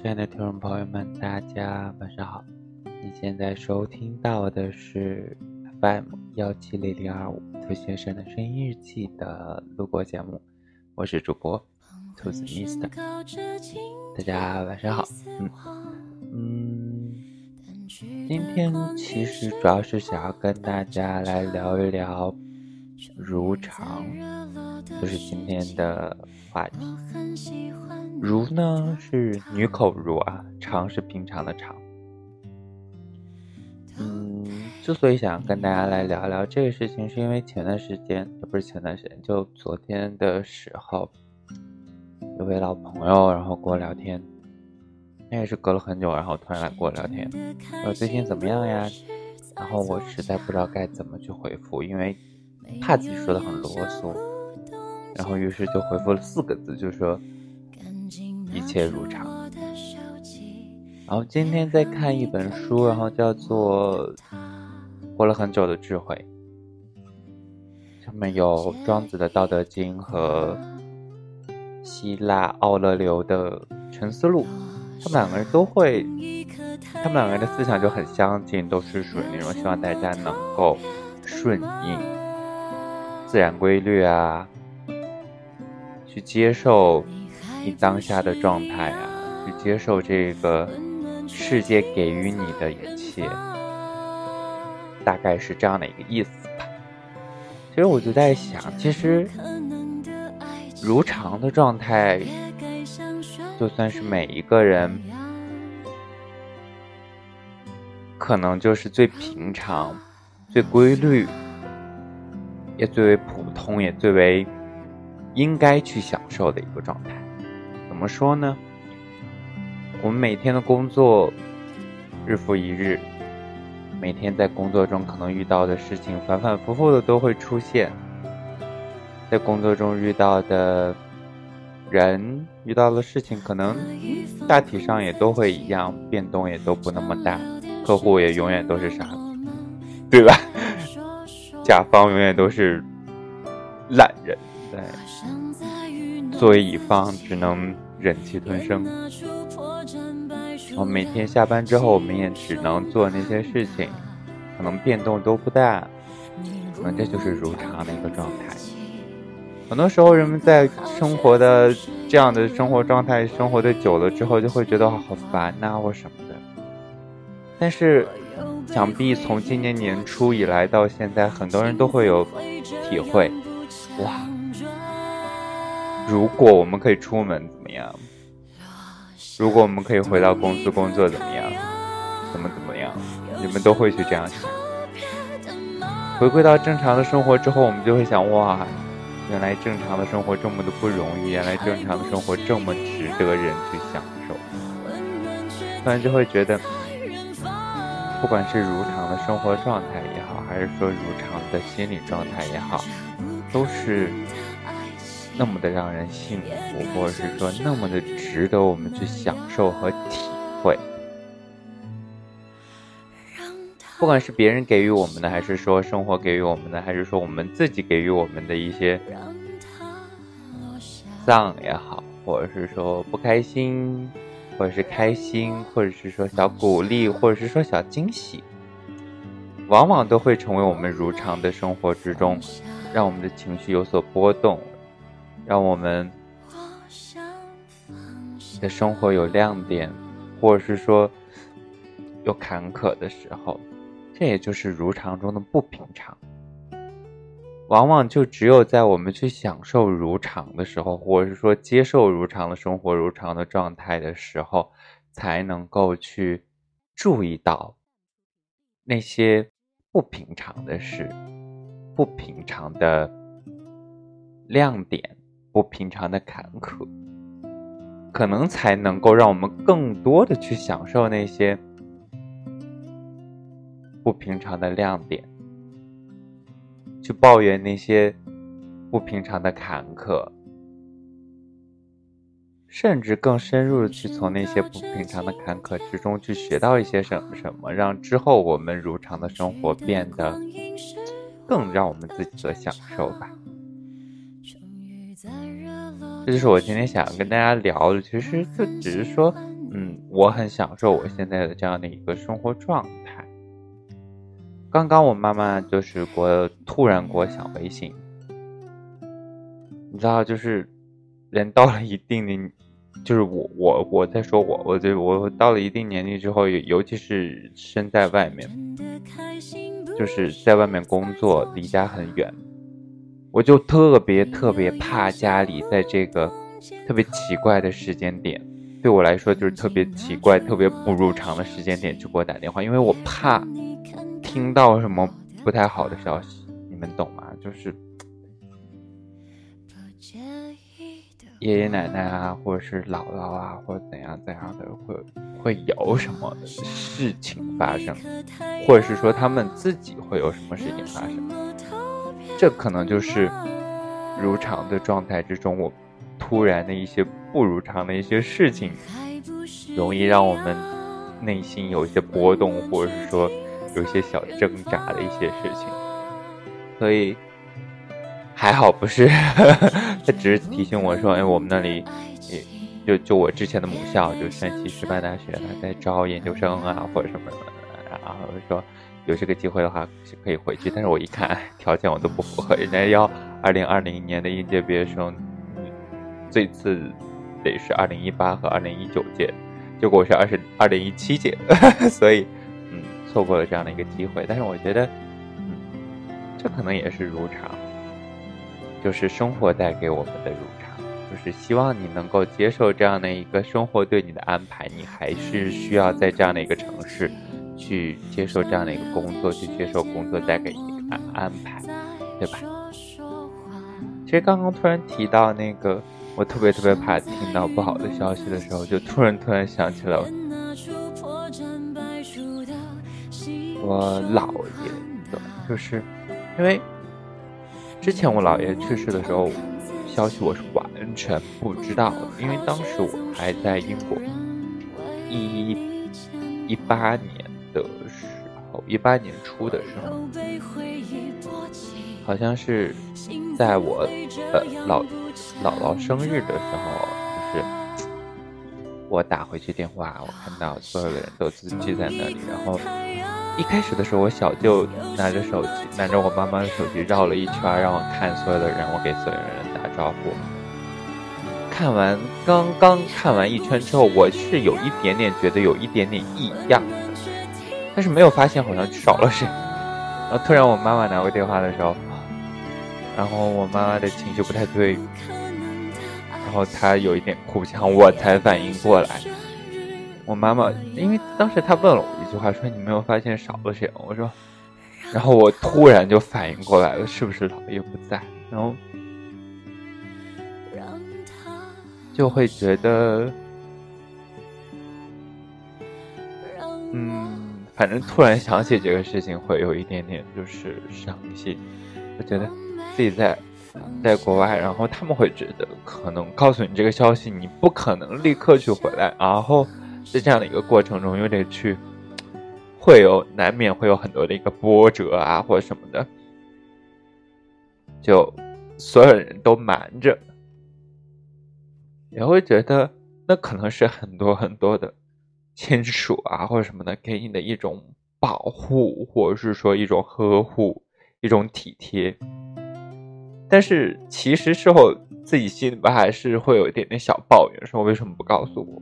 亲爱的听众朋友们，大家晚上好！你现在收听到的是 FM 幺七零零二五兔先生的声音日记的录播节目，我是主播兔子 Mister。大家晚上好，嗯嗯，今天其实主要是想要跟大家来聊一聊如常，就是今天的话题。如呢是女口如啊，常是平常的常。嗯，之所以想跟大家来聊聊这个事情，是因为前段时间，也不是前段时间，就昨天的时候，有位老朋友，然后跟我聊天，那也是隔了很久，然后突然来跟我聊天，说最近怎么样呀？然后我实在不知道该怎么去回复，因为怕自己说的很啰嗦，然后于是就回复了四个字，就说。一切如常。然后今天在看一本书，然后叫做《活了很久的智慧》，上面有庄子的《道德经》和希腊奥勒留的《沉思录》，他们两个人都会，他们两个人的思想就很相近，都是属于那种希望大家能够顺应自然规律啊，去接受。当下的状态啊，去接受这个世界给予你的一切，大概是这样的一个意思吧。其实我就在想，其实如常的状态，就算是每一个人，可能就是最平常、最规律，也最为普通，也最为应该去享受的一个状态。怎么说呢？我们每天的工作日复一日，每天在工作中可能遇到的事情反反复复的都会出现，在工作中遇到的人、遇到的事情，可能大体上也都会一样，变动也都不那么大，客户也永远都是傻子，对吧？甲方永远都是懒人，对，作为乙方只能。忍气吞声。我每天下班之后，我们也只能做那些事情，可能变动都不大，可能这就是如常的一个状态。很多时候，人们在生活的这样的生活状态生活的久了之后，就会觉得好烦呐，或什么的。但是，想必从今年年初以来到现在，很多人都会有体会，哇！如果我们可以出门。怎么样？如果我们可以回到公司工作，怎么样？怎么怎么样？你们都会去这样想。回归到正常的生活之后，我们就会想：哇，原来正常的生活这么的不容易，原来正常的生活这么值得人去享受。突然就会觉得，不管是如常的生活状态也好，还是说如常的心理状态也好，都是。那么的让人幸福，或者是说那么的值得我们去享受和体会。不管是别人给予我们的，还是说生活给予我们的，还是说我们自己给予我们的一些丧也好，或者是说不开心，或者是开心，或者是说小鼓励，或者是说小惊喜，往往都会成为我们如常的生活之中，让我们的情绪有所波动。让我们的生活有亮点，或者是说有坎坷的时候，这也就是如常中的不平常。往往就只有在我们去享受如常的时候，或者是说接受如常的生活、如常的状态的时候，才能够去注意到那些不平常的事、不平常的亮点。不平常的坎坷，可能才能够让我们更多的去享受那些不平常的亮点，去抱怨那些不平常的坎坷，甚至更深入的去从那些不平常的坎坷之中去学到一些什么什么，让之后我们如常的生活变得更让我们自己的享受吧。这就是我今天想跟大家聊的，其实就只是说，嗯，我很享受我现在的这样的一个生活状态。刚刚我妈妈就是给我突然给我响微信，你知道，就是人到了一定的，就是我我我在说我，我就我到了一定年龄之后，尤其是身在外面，就是在外面工作，离家很远，我就特别特别怕家里在这个特别奇怪的时间点，对我来说就是特别奇怪、特别不如常的时间点去给我打电话，因为我怕。听到什么不太好的消息，你们懂吗？就是爷爷奶奶啊，或者是姥姥啊，或者怎样怎样的，会会有什么事情发生，或者是说他们自己会有什么事情发生，这可能就是如常的状态之中，我突然的一些不如常的一些事情，容易让我们内心有一些波动，或者是说。有一些小挣扎的一些事情，所以还好不是，他只是提醒我说，哎，我们那里也就就我之前的母校，就山西师范大学，他在招研究生啊或者什么的，然后说有这个机会的话是可以回去，但是我一看 条件我都不符合，人家要二零二零年的应届毕业生，最次得是二零一八和二零一九届，结果我是二十二零一七届，所以嗯。错过了这样的一个机会，但是我觉得，嗯，这可能也是如常，就是生活带给我们的如常，就是希望你能够接受这样的一个生活对你的安排，你还是需要在这样的一个城市去接受这样的一个工作，去接受工作带给你的安安排，对吧？其实刚刚突然提到那个，我特别特别怕听到不好的消息的时候，就突然突然想起了。我姥爷的，就是因为之前我姥爷去世的时候，消息我是完全不知道的，因为当时我还在英国，一一八年一八年初的时候，好像是在我呃老姥姥生日的时候，就是我打回去电话，我看到所有的人都聚集在那里，然后。一开始的时候，我小舅拿着手机，拿着我妈妈的手机绕了一圈，让我看所有的人，我给所有人打招呼。看完刚刚看完一圈之后，我是有一点点觉得有一点点异样，但是没有发现好像少了谁。然后突然我妈妈拿过电话的时候，然后我妈妈的情绪不太对，然后她有一点哭腔，我才反应过来。我妈妈，因为当时她问了我一句话，说：“你没有发现少了谁？”我说，然后我突然就反应过来了，是不是姥爷不在？然后就会觉得，嗯，反正突然想起这个事情，会有一点点就是伤心。我觉得自己在在国外，然后他们会觉得，可能告诉你这个消息，你不可能立刻去回来，然后。在这样的一个过程中，又得去，会有难免会有很多的一个波折啊，或者什么的，就所有人都瞒着，也会觉得那可能是很多很多的亲属啊，或者什么的给你的一种保护，或者是说一种呵护，一种体贴。但是其实事后自己心里边还是会有一点点小抱怨，说为什么不告诉我？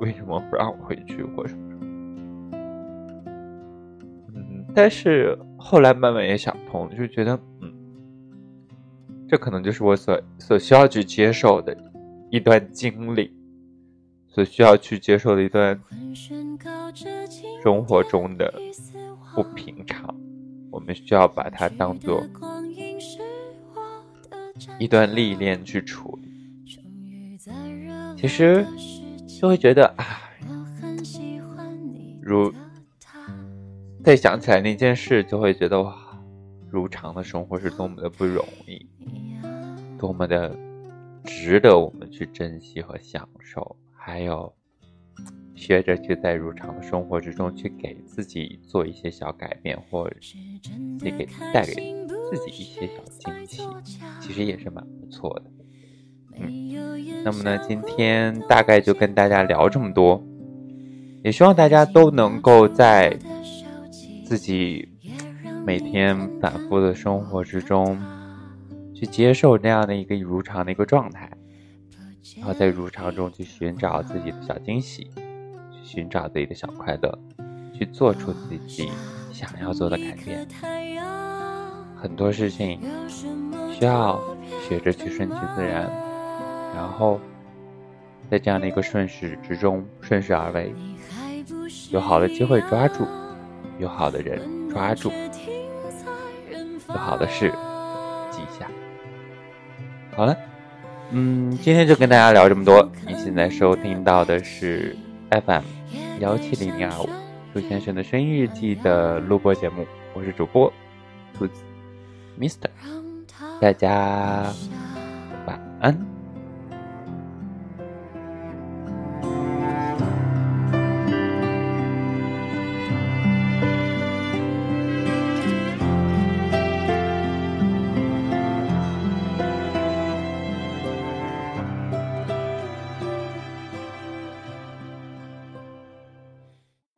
为什么不让我回去，或什么什么？嗯，但是后来慢慢也想通，就觉得，嗯，这可能就是我所所需要去接受的一段经历，所需要去接受的一段生活中的不平常。我们需要把它当做一段历练去处理。其实。就会觉得啊，如再想起来那件事，就会觉得哇，如常的生活是多么的不容易，多么的值得我们去珍惜和享受，还有学着去在如常的生活之中去给自己做一些小改变，或者也给带给自己一些小惊喜，其实也是蛮不错的。嗯，那么呢，今天大概就跟大家聊这么多。也希望大家都能够在自己每天反复的生活之中，去接受那样的一个如常的一个状态，然后在如常中去寻找自己的小惊喜，去寻找自己的小快乐，去做出自己想要做的改变。很多事情需要学着去顺其自然，然后在这样的一个顺势之中顺势而为。有好的机会抓住，有好的人抓住，有好的事记下。好了，嗯，今天就跟大家聊这么多。您现在收听到的是 FM 幺七零零二五朱先生的声音日记的录播节目，我是主播兔子 Mister，大家晚安。